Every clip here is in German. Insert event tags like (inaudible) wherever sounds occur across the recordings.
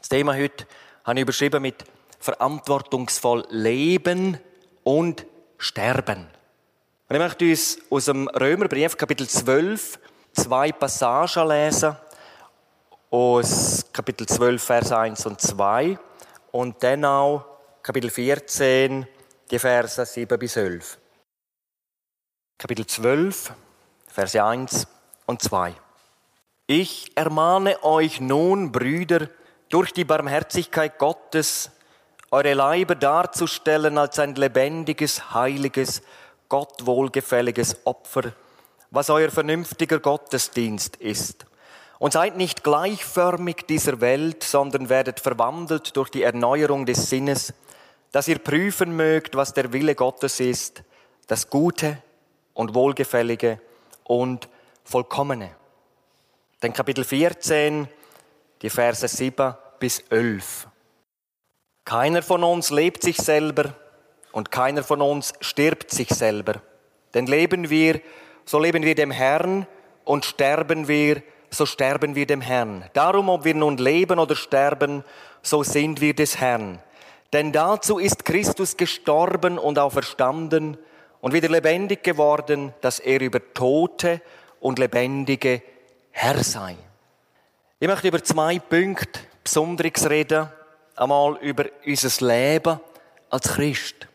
Das Thema heute habe ich überschrieben mit verantwortungsvoll leben und sterben. Und ich möchte uns aus dem Römerbrief, Kapitel 12, zwei Passagen lesen. Aus Kapitel 12, Vers 1 und 2. Und dann auch Kapitel 14, die Verse 7 bis 11. Kapitel 12, Verse 1 und 2. Ich ermahne euch nun, Brüder, durch die Barmherzigkeit Gottes, eure Leiber darzustellen als ein lebendiges, heiliges, Gott wohlgefälliges Opfer, was euer vernünftiger Gottesdienst ist. Und seid nicht gleichförmig dieser Welt, sondern werdet verwandelt durch die Erneuerung des Sinnes, dass ihr prüfen mögt, was der Wille Gottes ist, das Gute und Wohlgefällige und Vollkommene. Denn Kapitel 14, die Verse 7 bis 11. Keiner von uns lebt sich selber und keiner von uns stirbt sich selber. Denn leben wir, so leben wir dem Herrn und sterben wir, so sterben wir dem Herrn. Darum, ob wir nun leben oder sterben, so sind wir des Herrn. Denn dazu ist Christus gestorben und auferstanden und wieder lebendig geworden, dass er über Tote und Lebendige Herr sei. Ich möchte über zwei Punkte Besonderes reden. Einmal über unser Leben als Christ.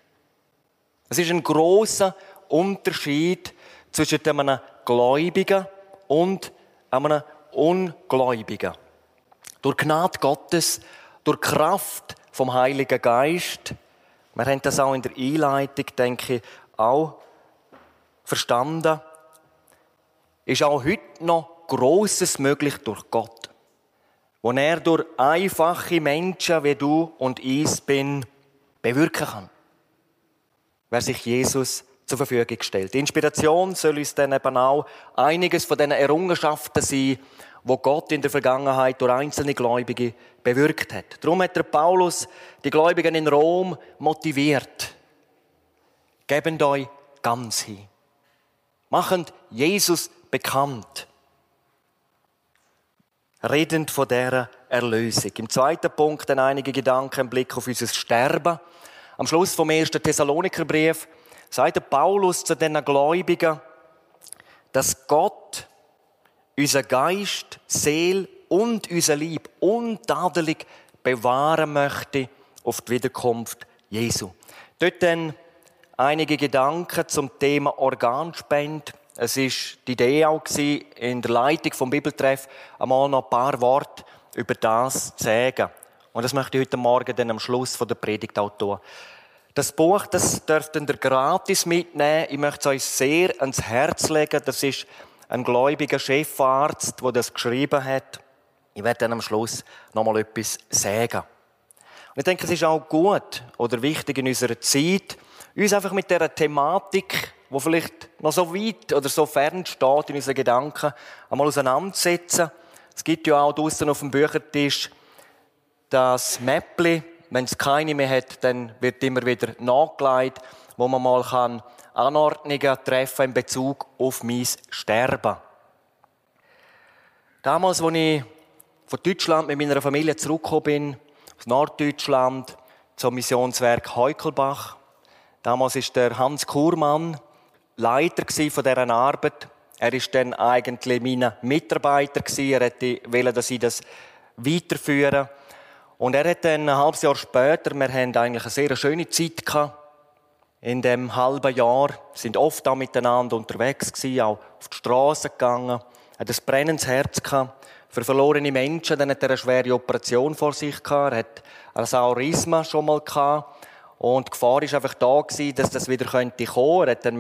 Es ist ein großer Unterschied zwischen einem Gläubigen und einem Ungläubigen. Durch Gnade Gottes, durch Kraft vom Heiligen Geist, wir haben das auch in der Einleitung, denke ich, auch verstanden, ist auch heute noch Großes möglich durch Gott. Wo er durch einfache Menschen wie du und ich bin, bewirken kann. Wer sich Jesus zur Verfügung stellt. Die Inspiration soll uns dann eben auch einiges von diesen Errungenschaften sein, wo Gott in der Vergangenheit durch einzelne Gläubige bewirkt hat. Darum hat der Paulus die Gläubigen in Rom motiviert. Gebend euch ganz hin. Machend Jesus bekannt. Redend von dieser Erlösung. Im zweiten Punkt dann einige Gedanken im Blick auf unser Sterben. Am Schluss vom ersten Thessalonikerbrief sagt Paulus zu den Gläubigen, dass Gott unser Geist, Seel und unser Lieb untadelig bewahren möchte auf die Wiederkunft Jesu. Dort dann einige Gedanken zum Thema Organspende. Es ist die Idee auch in der Leitung vom Bibeltreff einmal noch ein paar Worte über das zu sagen. Und das möchte ich heute Morgen dann am Schluss von der Predigt auch tun. Das Buch, das dürft ihr gratis mitnehmen. Ich möchte es euch sehr ans Herz legen. Das ist ein gläubiger Chefarzt, der das geschrieben hat. Ich werde dann am Schluss nochmal etwas sagen. Und ich denke, es ist auch gut oder wichtig in unserer Zeit, uns einfach mit dieser Thematik, wo vielleicht noch so weit oder so fern steht in unseren Gedanken, einmal auseinandersetzen. Es gibt ja auch draußen auf dem Büchertisch das Mäppli, wenn es keine mehr hat, dann wird immer wieder nachgelegt, wo man mal kann Anordnungen treffen in Bezug auf mein Sterben. Damals, als ich von Deutschland mit meiner Familie zurückgekommen bin, aus Norddeutschland, zum Missionswerk Heukelbach. Damals ist der Hans Kurmann Leiter von dieser Arbeit. Er ist dann eigentlich mein Mitarbeiter Er wollte, dass ich das weiterführen. Und er hat dann ein halbes Jahr später, wir haben eigentlich eine sehr schöne Zeit in dem halben Jahr, sind oft auch miteinander unterwegs gewesen, auch auf die Straße gegangen, hat ein brennendes Herz gehabt für verlorene Menschen, dann hat er eine schwere Operation vor sich gehabt, er hat ein Saurisma schon mal gehabt und die Gefahr ist einfach da dass das wieder könnte kommen. Er hat dann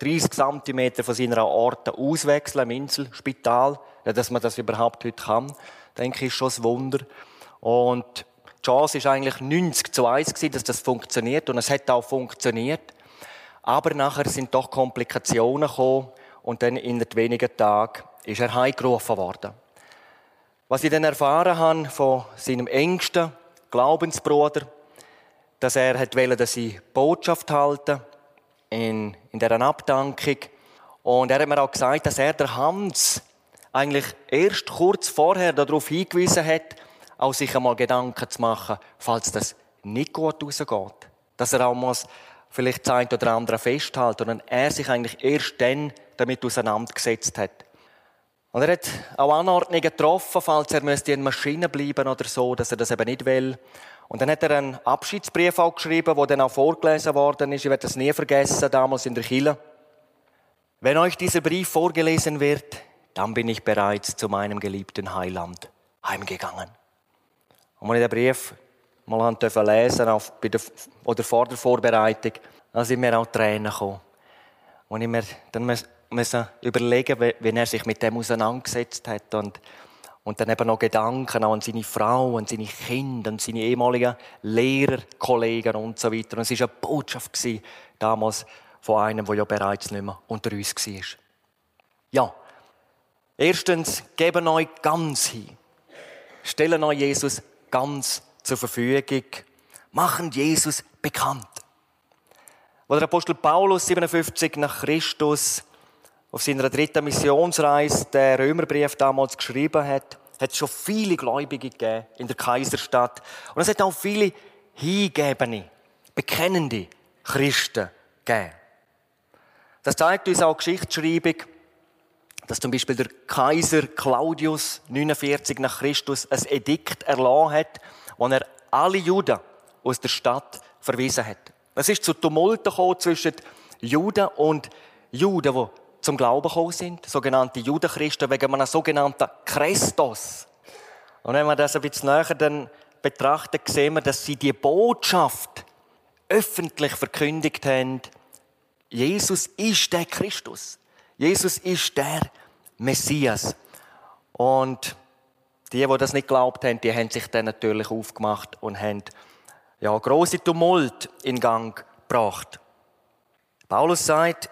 30 cm von seiner Orte auswechseln im Inselspital, ja, dass man das überhaupt heute kann, denke ich, ist schon ein Wunder. Und die Chance ist eigentlich 90 zu 1 gewesen, dass das funktioniert. Und es hat auch funktioniert. Aber nachher sind doch Komplikationen gekommen. Und dann in wenigen Tagen ist er heimgerufen worden. Was ich dann erfahren habe von seinem engsten Glaubensbruder, dass er hat wollte, dass ich Botschaft halte in, in dieser Abdankung. Und er hat mir auch gesagt, dass er der Hans eigentlich erst kurz vorher darauf hingewiesen hat, auch sich einmal Gedanken zu machen, falls das nicht gut rausgeht. Dass er auch muss vielleicht das eine oder andere festhalten und er sich eigentlich erst dann damit auseinandergesetzt hat. Und er hat auch Anordnungen getroffen, falls er müsste in Maschine bleiben oder so, dass er das eben nicht will. Und dann hat er einen Abschiedsbrief auch geschrieben, der dann auch vorgelesen worden ist. Ich werde das nie vergessen, damals in der Kille. Wenn euch dieser Brief vorgelesen wird, dann bin ich bereits zu meinem geliebten Heiland heimgegangen. Und als ich den Brief mal lesen lesen auf, bei der, oder vor der Vorbereitung, dann sind mir auch Tränen gekommen. Und ich mir dann müssen überlegen, wie er sich mit dem auseinandergesetzt hat und, und dann eben noch Gedanken an seine Frau, an seine Kinder, an seine ehemaligen Lehrer, Kollegen und so weiter. Und es war eine Botschaft damals von einem, der ja bereits nicht mehr unter uns war. Ja, erstens, geben euch ganz hin. Stellen euch Jesus ganz zur Verfügung. Machen Jesus bekannt. Wo der Apostel Paulus 57 nach Christus auf seiner dritten Missionsreise den Römerbrief damals geschrieben hat, hat es schon viele Gläubige gegeben in der Kaiserstadt. Und es hat auch viele hingebende, bekennende Christen gegeben. Das zeigt uns auch Geschichtsschreibung, dass zum Beispiel der Kaiser Claudius 49 nach Christus ein Edikt erlassen hat, wo er alle Juden aus der Stadt verwiesen hat. Es ist zu Tumulten zwischen Juden und Juden, die zum Glauben gekommen sind, sogenannte Judenchristen, wegen einem sogenannten Christus. Und wenn wir das ein bisschen näher dann betrachten, sehen wir, dass sie die Botschaft öffentlich verkündigt haben, Jesus ist der Christus. Jesus ist der Messias. Und die, die das nicht glaubt haben, die haben sich dann natürlich aufgemacht und haben ja, große Tumult in Gang gebracht. Paulus sagt,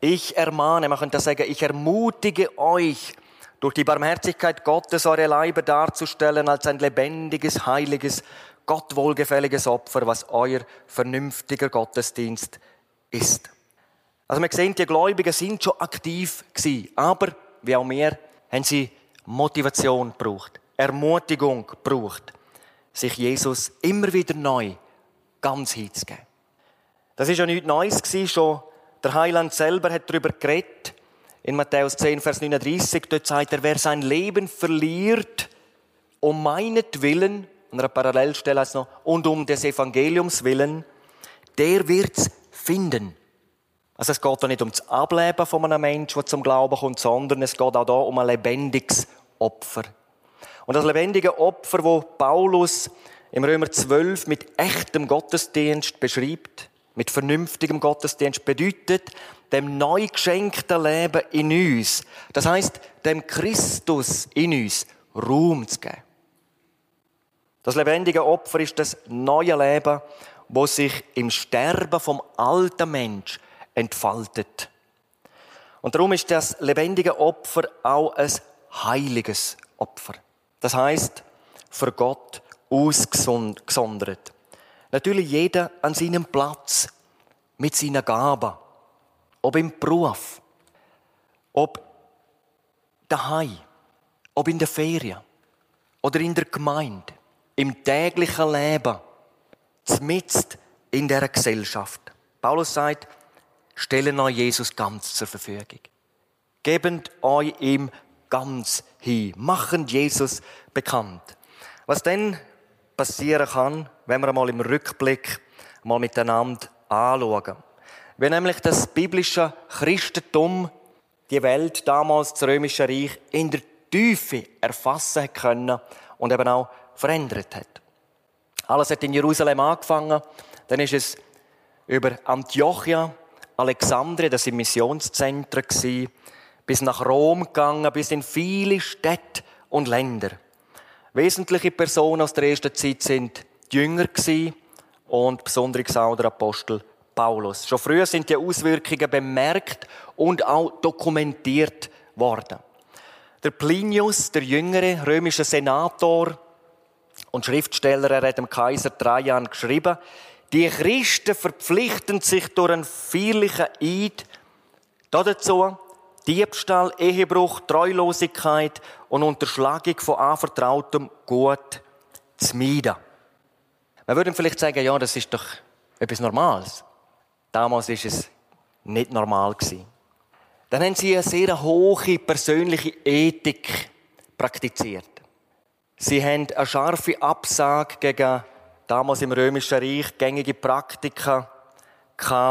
ich ermahne, man könnte sagen, ich ermutige euch, durch die Barmherzigkeit Gottes eure Leiber darzustellen als ein lebendiges, heiliges, Gott wohlgefälliges Opfer, was euer vernünftiger Gottesdienst ist. Also wir sehen, die Gläubigen sind schon aktiv gewesen, aber wie auch wir haben sie Motivation gebraucht, Ermutigung gebraucht, sich Jesus immer wieder neu ganz hinzugeben. Das ist ja nichts Neues gewesen, schon der Heiland selber hat darüber geredet. In Matthäus 10, Vers 39, dort sagt er, wer sein Leben verliert, um meinetwillen, an einer Parallelstelle heißt es noch, und um des Evangeliums willen, der wird's finden. Also es geht da nicht um das Ableben von einem Menschen, der zum Glauben kommt, sondern es geht auch da um ein lebendiges Opfer. Und das lebendige Opfer, wo Paulus im Römer 12 mit echtem Gottesdienst beschreibt, mit vernünftigem Gottesdienst, bedeutet, dem neu geschenkten Leben in uns, das heißt, dem Christus in uns Ruhm zu geben. Das lebendige Opfer ist das neue Leben, wo sich im Sterben vom alten Mensch entfaltet. Und darum ist das lebendige Opfer auch ein heiliges Opfer. Das heißt, für Gott ausgesondert. Natürlich jeder an seinem Platz mit seiner Gabe. Ob im Beruf, ob daheim, ob in der Ferien oder in der Gemeinde, im täglichen Leben, zumindest in der Gesellschaft. Paulus sagt, stellen euch Jesus ganz zur Verfügung. Gebend euch ihm ganz hin. Machen Jesus bekannt. Was denn passieren kann, wenn wir einmal im Rückblick mal miteinander anschauen. Wenn nämlich das biblische Christentum die Welt damals, das Römische Reich, in der Tiefe erfassen können und eben auch verändert hat. Alles hat in Jerusalem angefangen, dann ist es über Antiochia Alexandria, das im Missionszentren bis nach Rom gegangen, bis in viele Städte und Länder. Wesentliche Personen aus der ersten Zeit sind die Jünger und besonders auch der Apostel Paulus. Schon früher sind die Auswirkungen bemerkt und auch dokumentiert worden. Der Plinius, der jüngere römische Senator und Schriftsteller, er hat dem Kaiser Trajan geschrieben, die Christen verpflichten sich durch einen feierlichen Eid dazu, Diebstahl, Ehebruch, Treulosigkeit und Unterschlagung von anvertrautem Gut zu meiden. Man würde vielleicht sagen, ja, das ist doch etwas Normales. Damals ist es nicht normal. Dann haben sie eine sehr hohe persönliche Ethik praktiziert. Sie haben eine scharfe Absage gegen damals im Römischen Reich gängige Praktika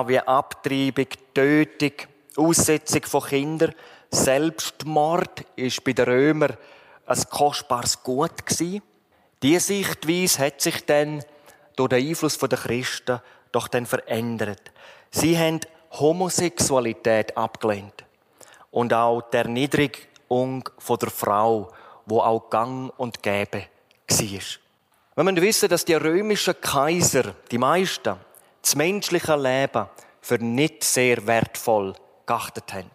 wie Abtreibung, Tötung, Aussetzung von Kindern. Selbstmord ist bei den Römern ein kostbares Gut. Diese Sichtweise hat sich dann durch den Einfluss der Christen doch dann verändert. Sie haben Homosexualität abgelehnt und auch die Erniedrigung der Frau, wo auch gang und gäbe war. Wenn man wissen, dass die römischen Kaiser, die meisten, das menschliche Leben für nicht sehr wertvoll geachtet haben.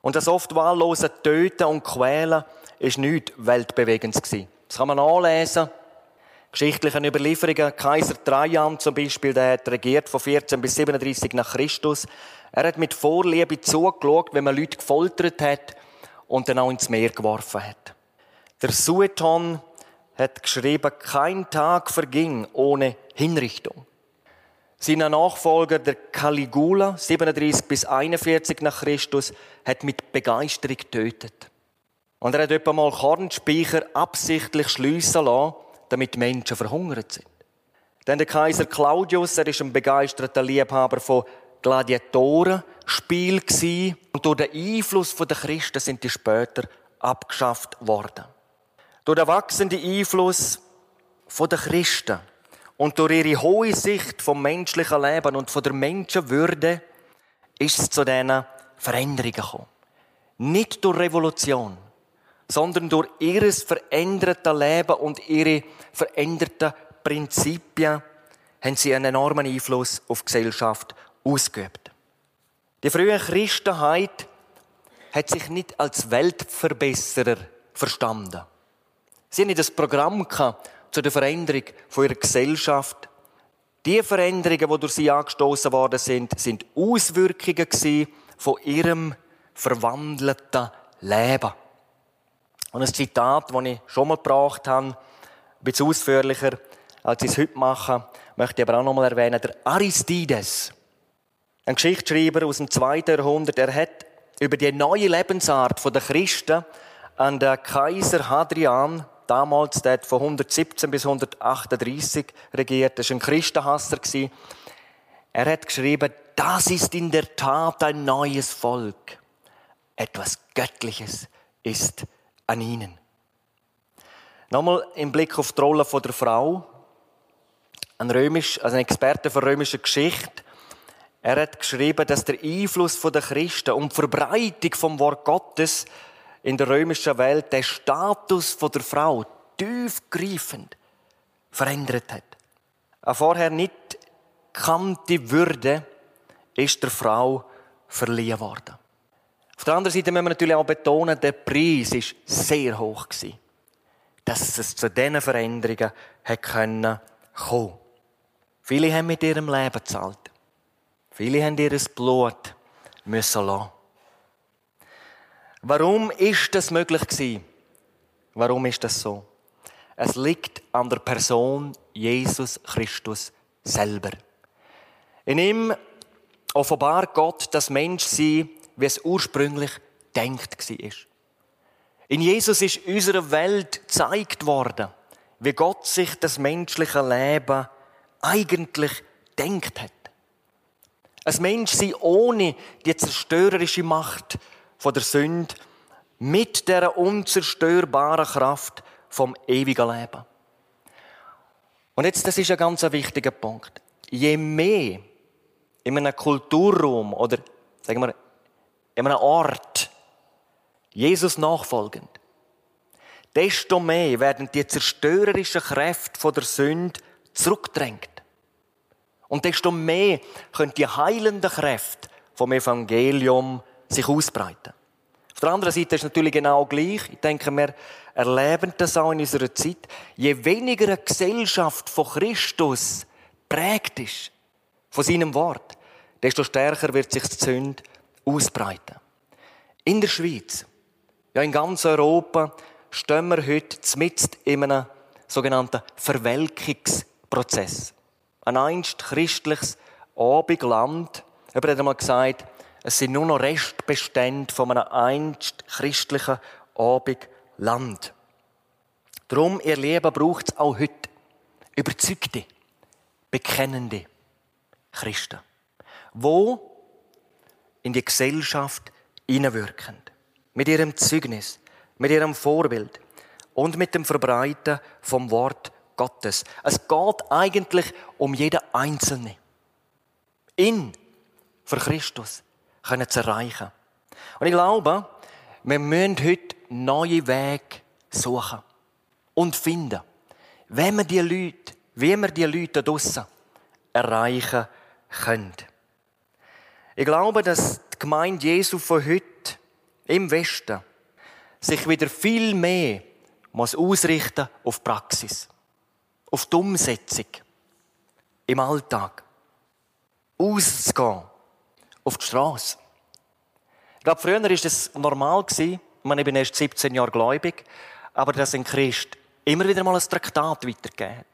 Und das oft wahllose Töten und Quälen ist nichts Weltbewegendes gewesen. Das kann man nachlesen. Geschichtlichen Überlieferungen. Kaiser Trajan zum Beispiel, der hat regiert von 14 bis 37 nach Christus. Er hat mit Vorliebe zugeschaut, wenn man Leute gefoltert hat und dann auch ins Meer geworfen hat. Der Sueton hat geschrieben, kein Tag verging ohne Hinrichtung. Sein Nachfolger, der Caligula, 37 bis 41 nach Christus, hat mit Begeisterung getötet. Und er hat etwa mal Kornspeicher absichtlich schliessen lassen, damit Menschen verhungert sind. Dann der Kaiser Claudius, er ist ein begeisterter Liebhaber von Gladiatorenspiel und durch den Einfluss der Christen sind die später abgeschafft worden. Durch den wachsenden Einfluss der Christen und durch ihre hohe Sicht vom menschlichen Leben und von der Menschenwürde ist es zu diesen Veränderungen gekommen. Nicht durch Revolution, sondern durch ihr verändertes Leben und ihre veränderten Prinzipien haben sie einen enormen Einfluss auf die Gesellschaft ausgeübt. Die frühe Christenheit hat sich nicht als Weltverbesserer verstanden. Sie haben nicht das Programm zu der Veränderung von ihrer Gesellschaft. Die Veränderungen, die durch sie angestoßen worden sind, sind Auswirkungen von ihrem verwandelten Leben. Und ein Zitat, das ich schon mal gebracht habe, ein bisschen ausführlicher, als ich es heute mache, möchte ich aber auch noch mal erwähnen, der Aristides, ein Geschichtsschreiber aus dem zweiten Jahrhundert, er hat über die neue Lebensart der Christen an den Kaiser Hadrian, damals der hat von 117 bis 138 regiert, das war ein Christenhasser. Er hat geschrieben, das ist in der Tat ein neues Volk. Etwas Göttliches ist an ihnen. Nochmal im Blick auf die Rolle der Frau. Ein, Römisch, also ein Experte für römische Geschichte. Er hat geschrieben, dass der Einfluss der Christen und die Verbreitung vom Wort Gottes in der römischen Welt den Status der Frau tiefgreifend verändert hat. Eine vorher nicht kannte Würde ist der Frau verliehen worden. Auf der anderen Seite müssen wir natürlich auch betonen, der Preis war sehr hoch dass es zu diesen Veränderungen kommen konnte. Viele haben mit ihrem Leben gezahlt. Viele haben ihr Blut müssen lassen. Warum ist das möglich gewesen? Warum ist das so? Es liegt an der Person Jesus Christus selber. In ihm offenbart Gott das Menschsein wie es ursprünglich denkt war. In Jesus ist unserer Welt gezeigt worden, wie Gott sich das menschliche Leben eigentlich denkt hat. Ein Mensch sei ohne die zerstörerische Macht von der Sünde mit der unzerstörbaren Kraft vom ewigen Leben. Und jetzt, das ist ein ganz wichtiger Punkt. Je mehr in einem Kulturraum oder, sagen wir, in einem Ort Jesus nachfolgend, desto mehr werden die zerstörerischen Kräfte von der Sünde zurückgedrängt. Und desto mehr können die heilenden Kräfte vom Evangelium sich ausbreiten. Auf der anderen Seite ist es natürlich genau gleich. Ich denke, wir erleben das auch in unserer Zeit. Je weniger eine Gesellschaft von Christus prägt ist, von seinem Wort, desto stärker wird sich die Sünde ausbreiten. In der Schweiz, ja in ganz Europa, stehen wir heute mitten in einem sogenannten Verwelkungsprozess. Ein einst christliches Abendland, jemand hat einmal gesagt, es sind nur noch Restbestände von einem einst christlichen Abendland. Darum, ihr Lieben, braucht es auch heute. Überzeugte, bekennende Christen, wo? In die Gesellschaft hineinwirken. Mit ihrem Zeugnis, mit ihrem Vorbild. Und mit dem Verbreiten vom Wort Gottes. Es geht eigentlich um jeden Einzelne. In. Für Christus können zu erreichen. Und ich glaube, wir müssen heute neue Wege suchen und finden, wenn wir die Leute, wie wir die Leute draussen erreichen können. Ich glaube, dass die Gemeinde Jesu von heute im Westen sich wieder viel mehr muss ausrichten auf Praxis, auf die Umsetzung im Alltag, auszugehen auf die Straße. Ich glaube, früher war es normal. Ich, meine, bin erst 17 Jahre gläubig, aber dass ein Christ immer wieder mal ein Traktat weitergegeben hat.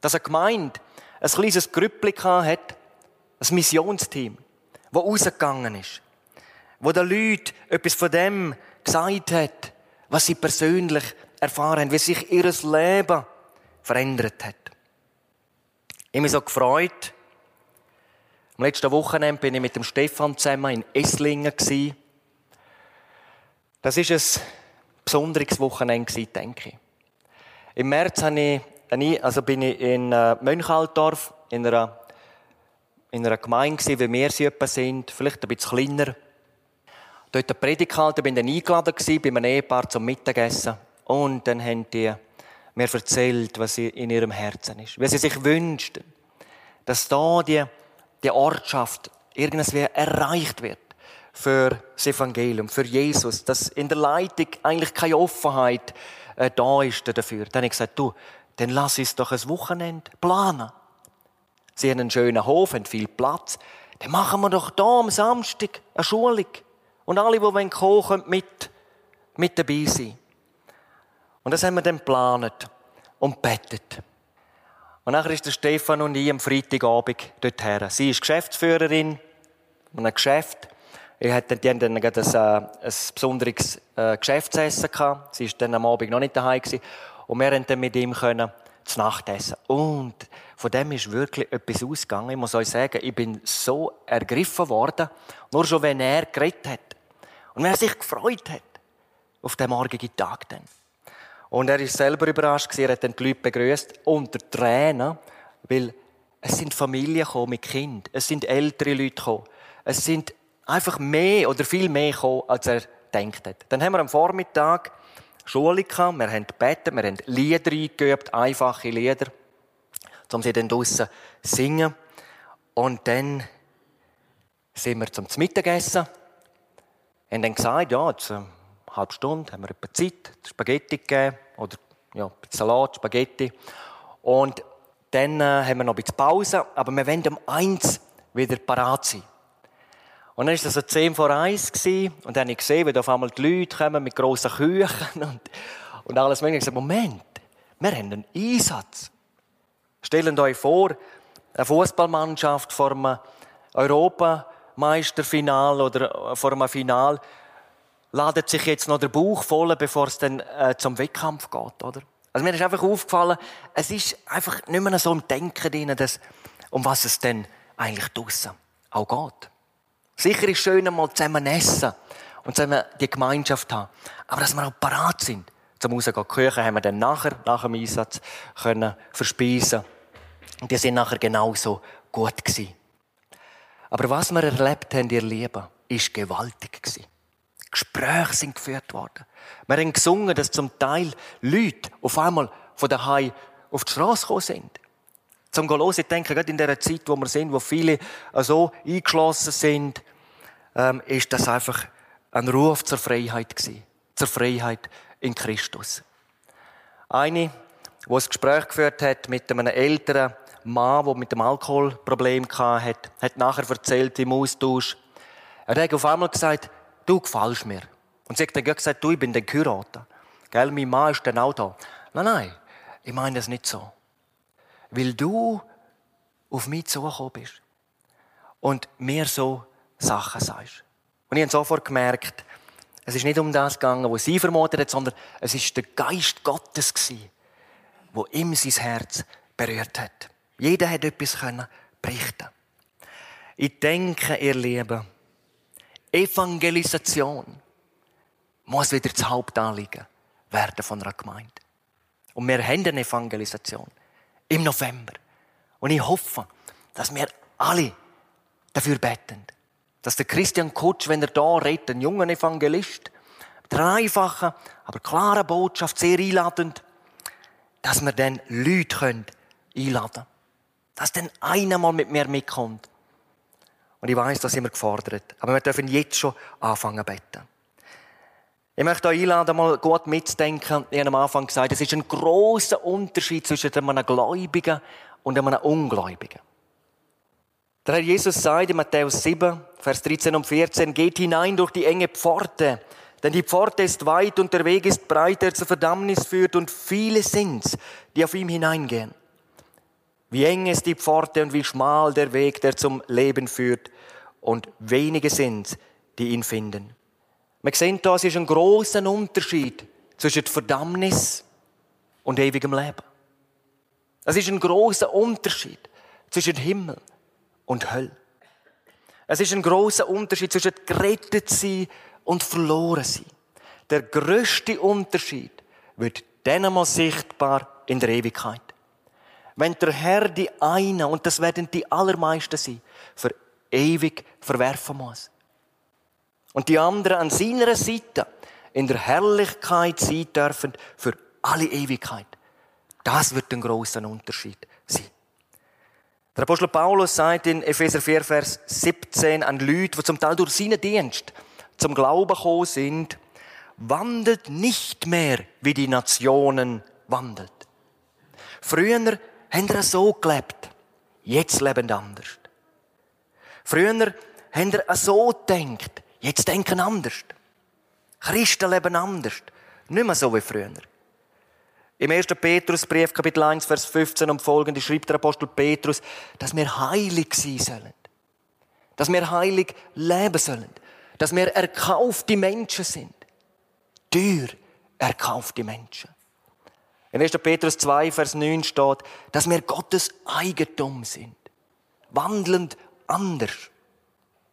Dass eine Gemeinde ein kleines Grüppli hat, ein Missionsteam, das rausgegangen ist, wo den Leuten etwas von dem gesagt hat, was sie persönlich erfahren haben, wie sich ihr Leben verändert hat. Ich habe mich so gefreut. Am letzten Wochenende bin ich mit dem Stefan zusammen in Esslingen. Das ist ein besonderes Wochenende, denke ich. Im März ich, also bin ich in äh, Mönchaltdorf in einer, in einer Gemeinde, wie wir sie sind, vielleicht ein bisschen kleiner dort eine Predigt gehalten, bin dann eingeladen bei einem Ehepaar zum Mittagessen. Und dann haben die mir erzählt, was in ihrem Herzen ist. Wie sie sich wünschten, dass da die, die Ortschaft irgendwie erreicht wird für das Evangelium, für Jesus, dass in der Leitung eigentlich keine Offenheit äh, da ist dafür. Dann habe ich gesagt, du, dann lass uns doch ein Wochenende planen. Sie haben einen schönen Hof, haben viel Platz. Dann machen wir doch da am Samstag eine Schulung. Und alle, die kommen wollen, können mit, mit dabei sein. Und das haben wir dann geplant und bettet. Und nachher ist der Stefan und ich am Freitagabend dorthin. Sie ist Geschäftsführerin von einem Geschäft. Ich hatte dann ein, ein, ein besonderes äh, Geschäftsessen gehabt. Sie war dann am Abend noch nicht daheim gewesen. Und wir konnten dann mit ihm können zu Nacht essen. Und von dem ist wirklich etwas ausgegangen. Ich muss euch sagen, ich bin so ergriffen worden. Nur schon, wenn er geredet hat. Und wer sich gefreut hat auf den morgigen Tag dann. Und er ist selber überrascht er hat dann die Leute begrüßt unter Tränen, weil es sind Familien gekommen mit Kind, es sind ältere Leute gekommen, es sind einfach mehr oder viel mehr gekommen, als er denkt hat. Dann haben wir am Vormittag Schule gehabt, wir haben gebeten, wir haben Lieder eingeübt, einfache Lieder, um sie dann draussen zu singen. Und dann sind wir zum Mittagessen haben dann gesagt, ja, jetzt eine halbe Stunde haben wir etwa Zeit, Spaghetti gegeben, oder ja, Salat, Spaghetti. Und dann äh, haben wir noch ein bisschen Pause, aber wir wollen um eins wieder parat sein. Und dann war das so 10 vor 1 gewesen, und dann habe ich gesehen, wie auf einmal die Leute kommen mit grossen Küchen (laughs) und, und alles mögliche. Ich gesagt, Moment, wir haben einen Einsatz. Stellt euch vor, eine Fußballmannschaft vor einem Europa Meisterfinal oder vor einem Final ladet sich jetzt noch der Bauch voll, bevor es dann äh, zum Wettkampf geht, oder? Also mir ist einfach aufgefallen, es ist einfach nicht mehr so im Denken drin, dass, um was es denn eigentlich draussen auch geht. Sicher ist es schön, mal zusammen essen und zusammen die Gemeinschaft haben. Aber dass wir auch parat sind, zum rausgehen. Küche haben wir dann nachher, nach dem Einsatz, können verspeisen. Und die sind nachher genauso gut gewesen. Aber was wir erlebt haben, ihr Lieben, ist gewaltig gewesen. Gespräche sind geführt worden. Wir haben gesungen, dass zum Teil Leute auf einmal von daheim auf die Straße gekommen sind. Zum hören, ich denke, gerade in der Zeit, wo wir sind, wo viele so eingeschlossen sind, ähm, ist das einfach ein Ruf zur Freiheit gewesen. Zur Freiheit in Christus. Eine, die ein Gespräch geführt hat mit einem älteren Mann, der mit dem Alkoholproblem hatte, hat nachher erzählt im Austausch. Er hat auf einmal gesagt, du gefällst mir. Und sie hat dann gesagt, du, ich bin der Kurator. Gell, mein Mann ist dann auch da. Nein, nein. ich meine das nicht so. Weil du auf mich zugekommen bist und mir so Sachen sagst. Und ich habe sofort gemerkt, es ist nicht um das gegangen, was sie vermutet hat, sondern es ist der Geist Gottes gewesen, wo ihm sein Herz berührt hat. Jeder hat etwas berichten. Ich denke, ihr Lieben, Evangelisation muss wieder das Hauptanliegen werden von einer Gemeinde. Und wir haben eine Evangelisation im November. Und ich hoffe, dass wir alle dafür beten, dass der Christian Kutsch, wenn er da redet, ein junger Evangelist, einfachen, aber klaren Botschaft, sehr einladend, dass wir dann Leute einladen können. Dass dann einer mal mit mir mitkommt. Und ich weiß, da sind wir gefordert. Aber wir dürfen jetzt schon anfangen zu beten. Ich möchte euch einladen, mal gut mitzudenken. Ich habe am Anfang gesagt, es ist ein großer Unterschied zwischen einem Gläubigen und einem Ungläubigen. Der Herr Jesus sagt in Matthäus 7, Vers 13 und 14, geht hinein durch die enge Pforte, denn die Pforte ist weit und der Weg ist breit, der zur Verdammnis führt und viele sind's, die auf ihm hineingehen. Wie eng ist die Pforte und wie schmal der Weg, der zum Leben führt und wenige sind's, die ihn finden. Wir sehen da, es ist ein großer Unterschied zwischen Verdammnis und ewigem Leben. Es ist ein großer Unterschied zwischen Himmel und Hölle. Es ist ein großer Unterschied zwischen gerettet sein und verloren sein. Der größte Unterschied wird dann einmal sichtbar in der Ewigkeit. Wenn der Herr die einen, und das werden die allermeisten sein, für ewig verwerfen muss und die anderen an seiner Seite in der Herrlichkeit sein dürfen für alle Ewigkeit. Das wird ein großer Unterschied sein. Der Apostel Paulus sagt in Epheser 4, Vers 17 an Leute, die zum Teil durch seinen Dienst zum Glauben gekommen sind, wandelt nicht mehr, wie die Nationen wandelt. Früher haben sie so gelebt, jetzt leben anders. Früher haben sie so gedacht, Jetzt denken anders. Christen leben anders. Nicht mehr so wie früher. Im 1. Petrusbrief, Kapitel 1, Vers 15 und folgende, schreibt der Apostel Petrus, dass wir heilig sein sollen. Dass wir heilig leben sollen. Dass wir erkaufte Menschen sind. Tür erkaufte Menschen. In 1. Petrus 2, Vers 9 steht, dass wir Gottes Eigentum sind. Wandelnd anders.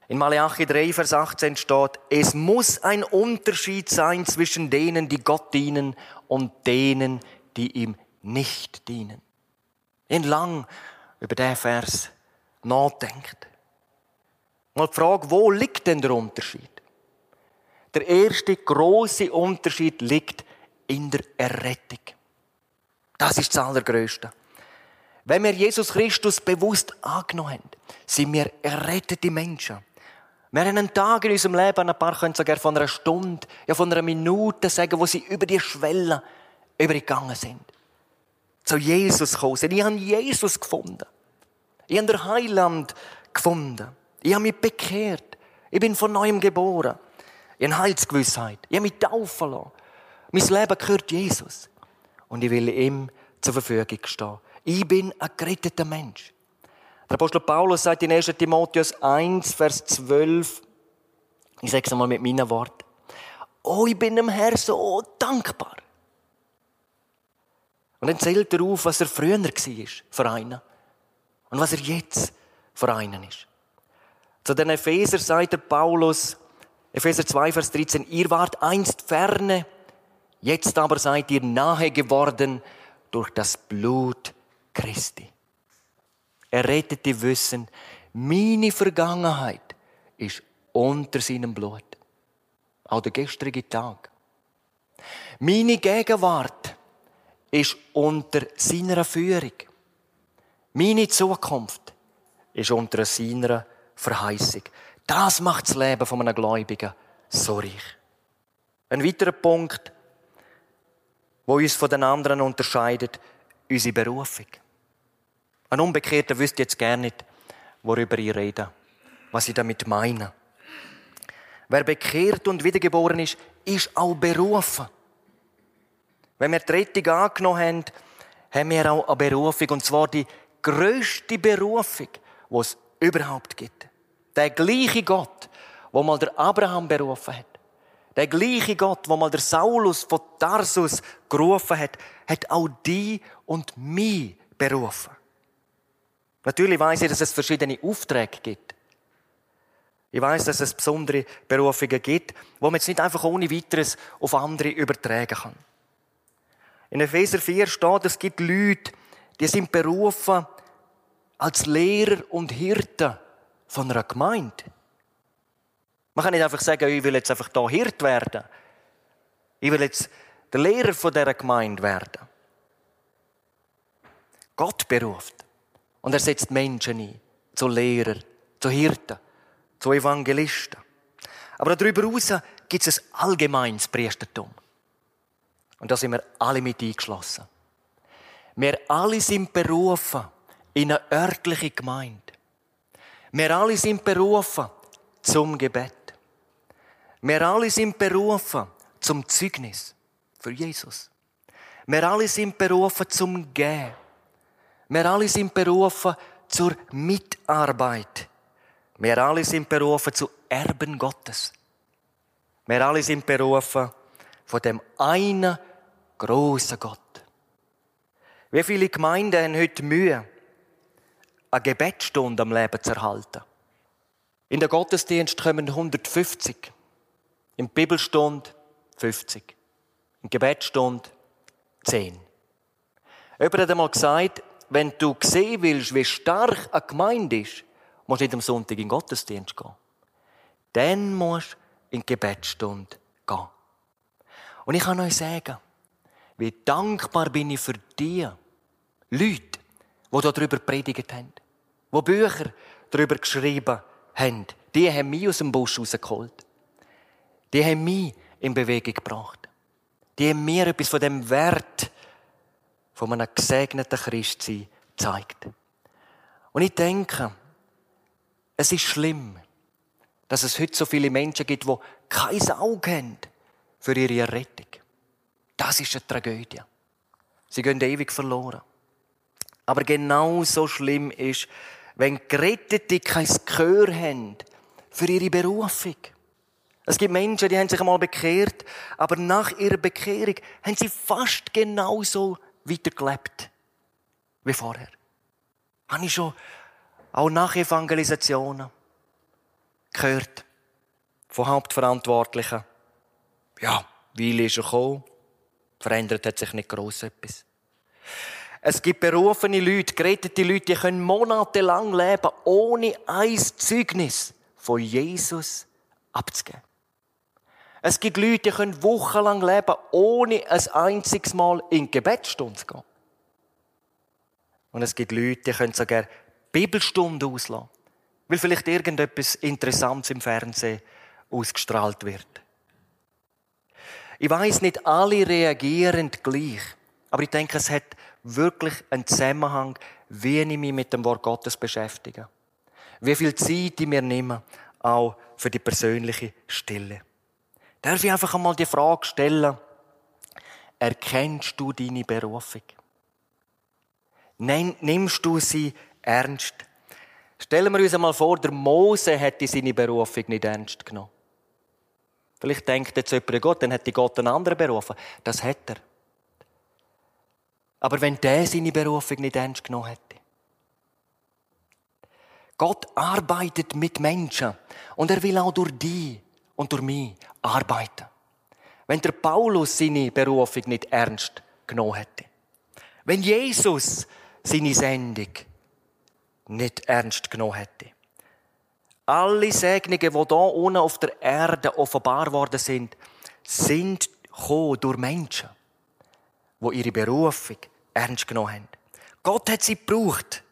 In Malachi 3, Vers 18 steht, es muss ein Unterschied sein zwischen denen, die Gott dienen und denen, die ihm nicht dienen. In lang über diesen Vers nachdenkt. Mal die Frage, wo liegt denn der Unterschied? Der erste große Unterschied liegt in der Errettung. Das ist das Allergrößte. Wenn wir Jesus Christus bewusst angenommen haben, sind wir errettete Menschen. Wir haben einen Tag in unserem Leben, ein paar können sogar von einer Stunde, ja von einer Minute sagen, wo sie über die Schwelle übergegangen sind. Zu Jesus gekommen sind. Ich habe Jesus gefunden. Ich habe den Heiland gefunden. Ich habe mich bekehrt. Ich bin von neuem geboren. Ich habe Heilsgewissheit. Ich habe mich taufen lassen. Mein Leben gehört Jesus. Und ich will ihm zur Verfügung stehen. Ich bin ein geretteter Mensch. Der Apostel Paulus sagt in 1. Timotheus 1, Vers 12, ich sage es einmal mit meinen Worten, oh, ich bin dem Herrn so dankbar. Und dann zählt er auf, was er früher war für einen und was er jetzt für einen ist. Zu den Epheser sagt der Paulus, Epheser 2, Vers 13, ihr wart einst ferne, jetzt aber seid ihr nahe geworden durch das Blut Christi. Errettete wissen, meine Vergangenheit ist unter seinem Blut. Auch der gestrige Tag. Meine Gegenwart ist unter seiner Führung. Meine Zukunft ist unter seiner Verheißung. Das macht das Leben von einem Gläubigen so reich. Ein weiterer Punkt, wo uns von den anderen unterscheidet, unsere Berufung. Ein Unbekehrter wüsste jetzt gerne nicht, worüber ich rede, was ich damit meine. Wer bekehrt und wiedergeboren ist, ist auch berufen. Wenn wir die Rettung angenommen haben, haben wir auch eine Berufung, und zwar die größte Berufung, die es überhaupt gibt. Der gleiche Gott, wo mal der Abraham berufen hat, der gleiche Gott, wo mal der Saulus von Tarsus gerufen hat, hat auch die und mich berufen. Natürlich weiß ich, dass es verschiedene Aufträge gibt. Ich weiß, dass es besondere Berufungen gibt, wo man jetzt nicht einfach ohne weiteres auf andere übertragen kann. In Epheser 4 steht, es gibt Leute, die sind berufen als Lehrer und Hirten von einer Gemeinde. Man kann nicht einfach sagen, ich will jetzt einfach da Hirt werden. Ich will jetzt der Lehrer dieser Gemeinde werden. Gott beruft. Und er setzt Menschen ein. Zu Lehrer, zu Hirten, zu Evangelisten. Aber darüber hinaus gibt es ein allgemeines Priestertum. Und da sind wir alle mit eingeschlossen. Wir alle sind berufen in eine örtliche Gemeinde. Wir alle sind berufen zum Gebet. Wir alle sind berufen zum Zeugnis für Jesus. Wir alle sind berufen zum Gehen. Wir alle sind berufen zur Mitarbeit. Wir alle sind berufen zu Erben Gottes. Wir alle sind berufen von dem einen großen Gott. Wie viele Gemeinden haben heute Mühe, eine Gebetsstunde am Leben zu erhalten? In der Gottesdienst kommen 150. In Bibelstunde 50. In Gebetsstunde 10. Jemand hat einmal gesagt, wenn du sehen willst, wie stark eine Gemeinde ist, musst du nicht am Sonntag in den Gottesdienst gehen. Dann musst du in die Gebetsstunde gehen. Und ich kann euch sagen, wie dankbar bin ich für die Leute, die darüber predigt haben, die Bücher darüber geschrieben haben. Die haben mich aus dem Busch rausgeholt. Die haben mich in Bewegung gebracht. Die haben mir etwas von dem Wert von einem gesegneten Christsein zeigt. Und ich denke, es ist schlimm, dass es heute so viele Menschen gibt, die kein Auge haben für ihre Errettung. Das ist eine Tragödie. Sie gehen ewig verloren. Aber genauso schlimm ist, wenn Gerettete kein Gehör haben für ihre Berufung. Es gibt Menschen, die haben sich einmal bekehrt, aber nach ihrer Bekehrung haben sie fast genauso weitergelebt wie vorher. Habe ich schon auch nach Evangelisationen gehört von Hauptverantwortlichen. Ja, Weile ist er gekommen, verändert hat sich nicht gross etwas. Es gibt berufene Leute, gerettete Leute, die können monatelang leben, ohne ein Zeugnis von Jesus abzugeben. Es gibt Leute, die können wochenlang leben, ohne ein einziges Mal in die Gebetsstunde zu gehen. Und es gibt Leute, die können sogar Bibelstunde auslassen, weil vielleicht irgendetwas Interessantes im Fernsehen ausgestrahlt wird. Ich weiß nicht, alle reagieren gleich, aber ich denke, es hat wirklich einen Zusammenhang, wie ich mich mit dem Wort Gottes beschäftige. Wie viel Zeit ich mir nehme, auch für die persönliche Stille. Darf ich einfach einmal die Frage stellen, erkennst du deine Berufung? Nimmst du sie ernst? Stellen wir uns einmal vor, der Mose hätte seine Berufung nicht ernst genommen. Vielleicht denkt jetzt jemand, Gott, dann hätte Gott einen anderen berufen. Das hätte er. Aber wenn der seine Berufung nicht ernst genommen hätte. Gott arbeitet mit Menschen und er will auch durch die und durch mich arbeiten. Wenn der Paulus seine Berufung nicht ernst genommen hätte. Wenn Jesus seine Sendung nicht ernst genommen hätte. Alle Segnungen, die hier unten auf der Erde offenbar worden sind, sind durch Menschen, die ihre Berufung ernst genommen haben. Gott hat sie gebraucht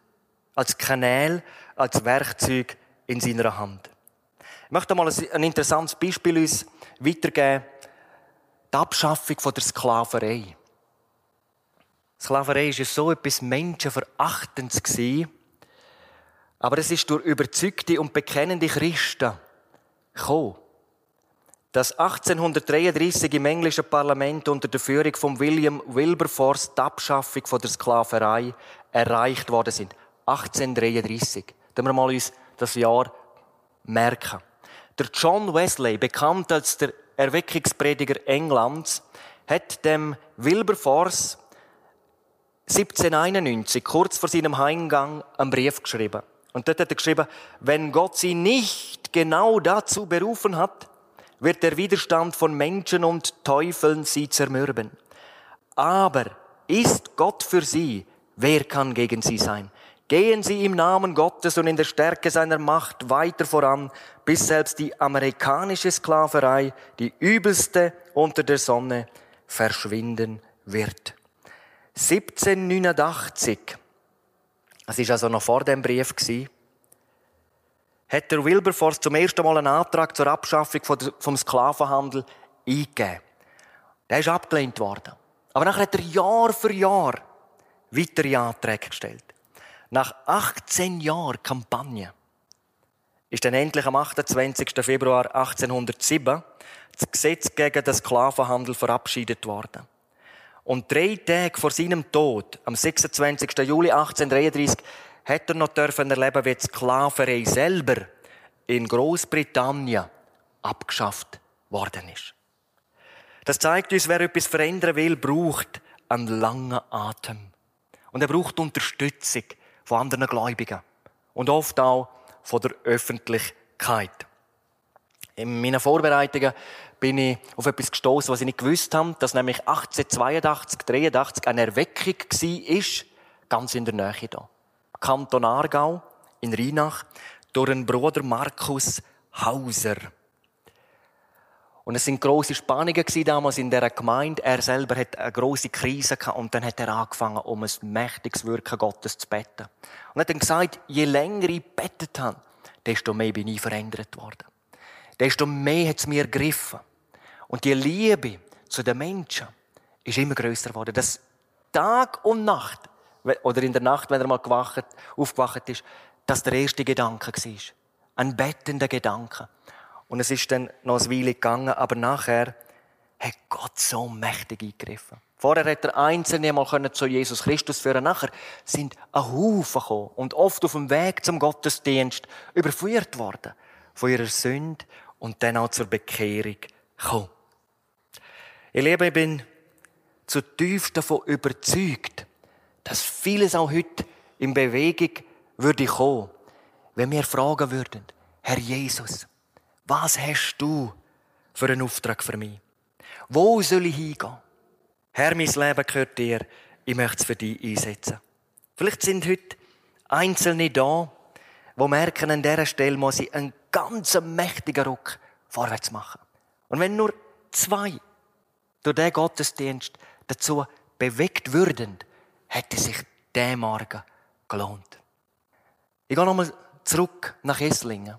als Kanal, als Werkzeug in seiner Hand. Möchte mal ein interessantes Beispiel uns weitergeben. Die Abschaffung der Sklaverei. Sklaverei war so etwas Menschenverachtendes. Aber es ist durch überzeugte und bekennende Christen gekommen. dass 1833 im englischen Parlament unter der Führung von William Wilberforce die Abschaffung der Sklaverei erreicht worden sind. 1833. Da wir mal uns das Jahr merken. Der John Wesley, bekannt als der Erweckungsprediger Englands, hat dem Wilberforce 1791, kurz vor seinem Heimgang, einen Brief geschrieben. Und dort hat er geschrieben, wenn Gott sie nicht genau dazu berufen hat, wird der Widerstand von Menschen und Teufeln sie zermürben. Aber ist Gott für sie, wer kann gegen sie sein? Gehen Sie im Namen Gottes und in der Stärke seiner Macht weiter voran, bis selbst die amerikanische Sklaverei, die übelste unter der Sonne, verschwinden wird. 1789, das ist also noch vor dem Brief hat der Wilberforce zum ersten Mal einen Antrag zur Abschaffung vom Sklavenhandel eingegeben. Der ist abgelehnt worden. Aber nachher hat er Jahr für Jahr weitere Anträge gestellt. Nach 18 Jahren Kampagne ist dann endlich am 28. Februar 1807 das Gesetz gegen den Sklavenhandel verabschiedet worden. Und drei Tage vor seinem Tod, am 26. Juli 1833, hat er noch dürfen erleben, wie die Sklaverei selber in Großbritannien abgeschafft worden ist. Das zeigt uns, wer etwas verändern will, braucht einen langen Atem. Und er braucht Unterstützung von anderen Gläubigen. Und oft auch von der Öffentlichkeit. In meinen Vorbereitungen bin ich auf etwas gestoßen, was ich nicht gewusst habe, dass nämlich 1882, 83 eine Erweckung war, ganz in der Nähe hier. Kanton Aargau in Rheinach durch einen Bruder Markus Hauser. Und es sind große Spannungen damals in der Gemeinde. Er selber hat eine große Krise gehabt und dann hat er angefangen, um ein mächtiges Wirken Gottes zu beten. Und hat dann gesagt, je länger ich betet habe, desto mehr bin ich verändert worden. Desto mehr hat es mir ergriffen. Und die Liebe zu den Menschen ist immer größer geworden. Das Tag und Nacht oder in der Nacht, wenn er mal gewacht, aufgewacht ist, dass der erste Gedanke war. Ein bettender Gedanke. Und es ist dann noch eine Weile gegangen, aber nachher hat Gott so mächtig eingegriffen. Vorher hat er Einzelne mal zu Jesus Christus führen. Nachher sind ein Haufen gekommen und oft auf dem Weg zum Gottesdienst überführt worden von ihrer Sünde und dann auch zur Bekehrung gekommen. Ich lebe, ich bin zutiefst davon überzeugt, dass vieles auch heute in Bewegung würde kommen, wenn wir fragen würden, Herr Jesus, was hast du für einen Auftrag für mich? Wo soll ich hingehen? Herr, mein Leben gehört dir. Ich möchte es für dich einsetzen. Vielleicht sind heute Einzelne da, die merken, an dieser Stelle muss ich einen ganz mächtigen Ruck vorwärts machen. Und wenn nur zwei durch diesen Gottesdienst dazu bewegt würden, hätte sich der Morgen gelohnt. Ich gehe nochmal zurück nach Esslingen.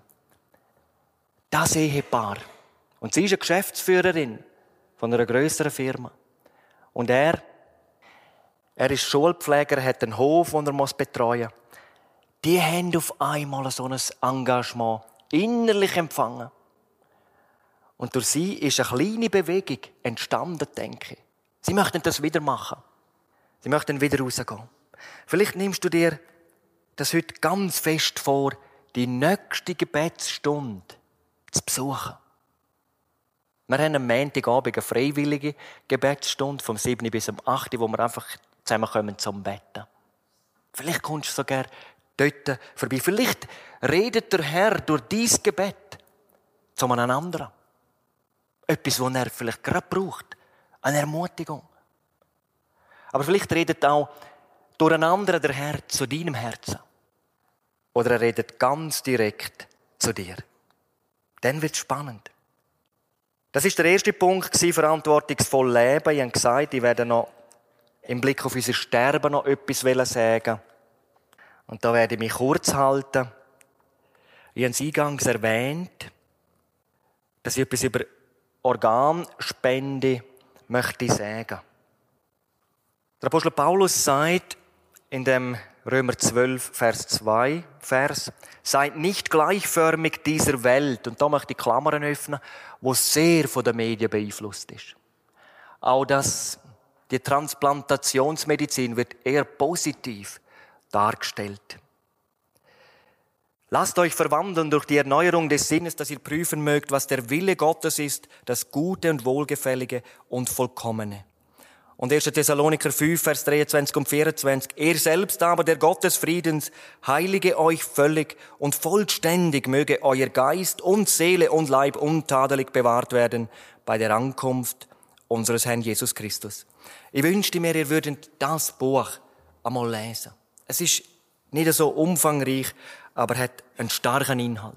Das Ehepaar. Und sie ist eine Geschäftsführerin von einer größeren Firma. Und er, er ist Schulpfleger, hat einen Hof, den er betreuen muss. Die haben auf einmal so ein Engagement innerlich empfangen. Und durch sie ist eine kleine Bewegung entstanden, denke ich. Sie möchten das wieder machen. Sie möchten wieder rausgehen. Vielleicht nimmst du dir das heute ganz fest vor, die nächste Gebetsstunde zu besuchen. Wir haben am Montagabend eine freiwillige Gebetsstunde vom 7. bis zum 8. wo wir einfach zusammenkommen zum Betten. Vielleicht kommst du sogar dort vorbei. Vielleicht redet der Herr durch dieses Gebet zu einem anderen. Etwas, was er vielleicht gerade braucht. Eine Ermutigung. Aber vielleicht redet auch durch einen anderen der Herr zu deinem Herzen. Oder er redet ganz direkt zu dir. Dann wird es spannend. Das ist der erste Punkt, verantwortungsvoll leben. Ich habe gesagt, ich werde noch im Blick auf unser Sterben noch etwas sagen. Und da werde ich mich kurz halten. Ich habe es eingangs erwähnt, dass ich etwas über Organspende möchte sagen. Der Apostel Paulus sagt in dem Römer 12, Vers 2, Vers. Seid nicht gleichförmig dieser Welt. Und da möchte ich Klammern öffnen, wo sehr von den Medien beeinflusst ist. Auch das, die Transplantationsmedizin wird eher positiv dargestellt. Lasst euch verwandeln durch die Erneuerung des Sinnes, dass ihr prüfen mögt, was der Wille Gottes ist, das Gute und Wohlgefällige und Vollkommene. Und 1. Thessaloniker 5, Vers 23 und 24. Er selbst aber, der Gott des Friedens, heilige euch völlig und vollständig möge euer Geist und Seele und Leib untadelig bewahrt werden bei der Ankunft unseres Herrn Jesus Christus. Ich wünschte mir, ihr würdet das Buch einmal lesen. Es ist nicht so umfangreich, aber hat einen starken Inhalt.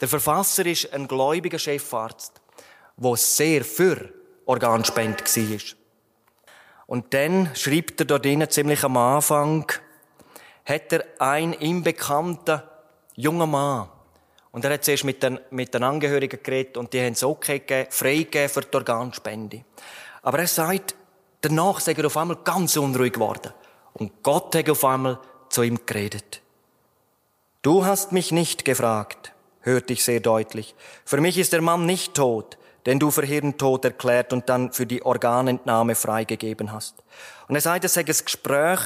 Der Verfasser ist ein gläubiger Chefarzt, der sehr für Organspende war. Und dann schreibt er dort drinnen, ziemlich am Anfang, hat er einen ihm bekannten jungen Mann. Und er hat zuerst mit den, mit den Angehörigen geredet und die haben es okay gegeben, freigegeben für die Organspende. Aber er sagt, danach sei er auf einmal ganz unruhig geworden. Und Gott hat auf einmal zu ihm geredet. Du hast mich nicht gefragt, hörte ich sehr deutlich. Für mich ist der Mann nicht tot, den du für Hirntod erklärt und dann für die Organentnahme freigegeben hast. Und er sagt, es sei ein Gespräch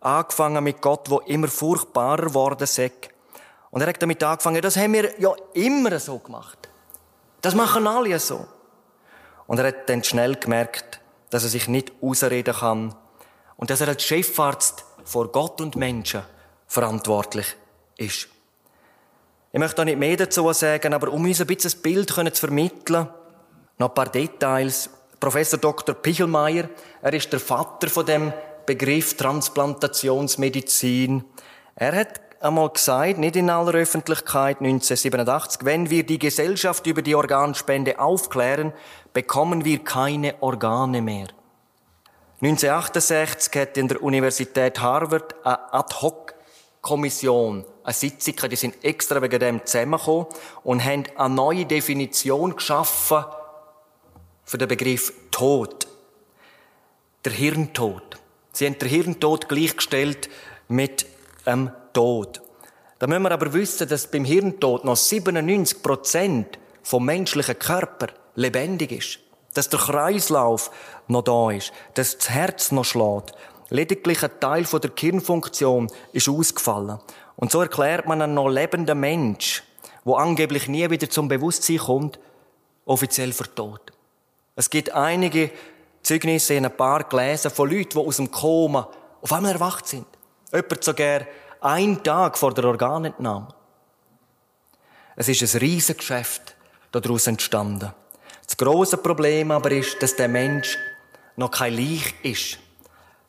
angefangen mit Gott, wo immer furchtbarer worden sei. Und er hat damit angefangen, das haben wir ja immer so gemacht. Das machen alle so. Und er hat dann schnell gemerkt, dass er sich nicht ausreden kann und dass er als Chefarzt vor Gott und Menschen verantwortlich ist. Ich möchte da nicht mehr dazu sagen, aber um uns ein bisschen das Bild zu vermitteln, noch ein paar Details. Professor Dr. Pichelmeier, er ist der Vater von dem Begriff Transplantationsmedizin. Er hat einmal gesagt, nicht in aller Öffentlichkeit, 1987, wenn wir die Gesellschaft über die Organspende aufklären, bekommen wir keine Organe mehr. 1968 hat in der Universität Harvard eine Ad-Hoc-Kommission eine Sitzung, die sind extra wegen dem zusammengekommen und haben eine neue Definition geschaffen für den Begriff Tod. Der Hirntod. Sie haben den Hirntod gleichgestellt mit dem Tod. Da müssen wir aber wissen, dass beim Hirntod noch 97 Prozent vom menschlichen Körper lebendig ist. Dass der Kreislauf noch da ist. Dass das Herz noch schlägt. Lediglich ein Teil der Kirnfunktion ist ausgefallen. Und so erklärt man einen noch lebenden Mensch, wo angeblich nie wieder zum Bewusstsein kommt, offiziell für tot. Es gibt einige Zeugnisse in ein paar gelesen von Leuten, die aus dem Koma auf einmal erwacht sind. Jemand sogar einen Tag vor der Organentnahme. Es ist ein Riesengeschäft daraus entstanden. Das große Problem aber ist, dass der Mensch noch kein Leich ist,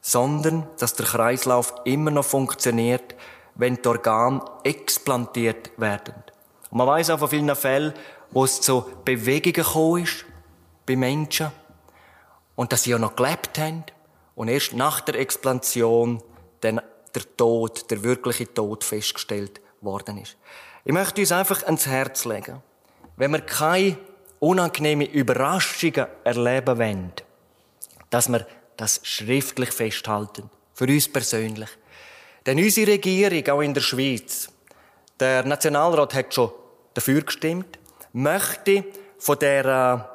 sondern dass der Kreislauf immer noch funktioniert wenn die Organe explantiert werden. Und man weiß auch von vielen Fällen, wo es zu Bewegungen gekommen ist, bei Menschen, und dass sie ja noch gelebt haben, und erst nach der Explantation dann der Tod, der wirkliche Tod festgestellt worden ist. Ich möchte uns einfach ans Herz legen, wenn wir keine unangenehmen Überraschungen erleben wollen, dass wir das schriftlich festhalten. Für uns persönlich. Denn unsere Regierung, auch in der Schweiz, der Nationalrat hat schon dafür gestimmt, möchte von der äh,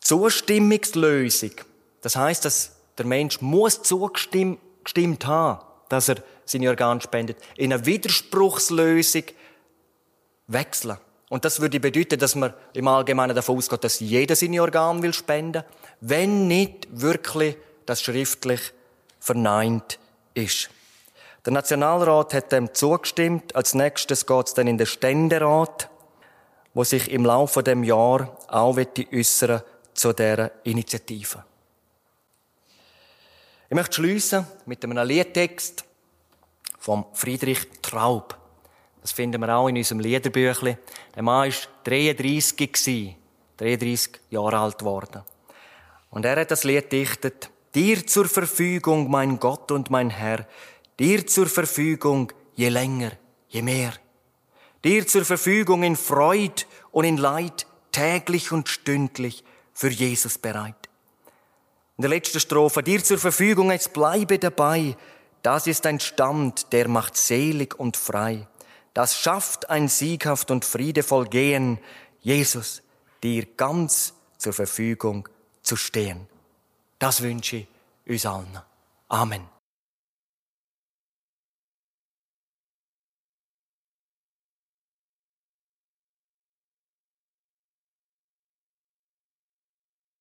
Zustimmungslösung, das heißt, dass der Mensch muss zugestimmt haben, dass er seine Organe spendet, in eine Widerspruchslösung wechseln. Und das würde bedeuten, dass man im Allgemeinen davon ausgeht, dass jeder seine Organe will spenden, wenn nicht wirklich das schriftlich verneint ist. Der Nationalrat hat dem zugestimmt. Als nächstes geht es dann in den Ständerat, wo sich im Laufe dem Jahr auch äußern zu dieser Initiative. Ich möchte schließen mit einem Liedtext vom Friedrich Traub. Das finden wir auch in unserem Liederbüchlein. Der Mann war 33 33 Jahre alt geworden. Und er hat das Lied dichtet. Dir zur Verfügung, mein Gott und mein Herr, Dir zur Verfügung je länger, je mehr. Dir zur Verfügung in Freud und in Leid, täglich und stündlich für Jesus bereit. In der letzten Strophe, dir zur Verfügung, jetzt bleibe dabei, Das ist ein Stand, der macht selig und frei. Das schafft ein sieghaft und friedevoll Gehen, Jesus, dir ganz zur Verfügung zu stehen. Das wünsche ich uns allen. Amen.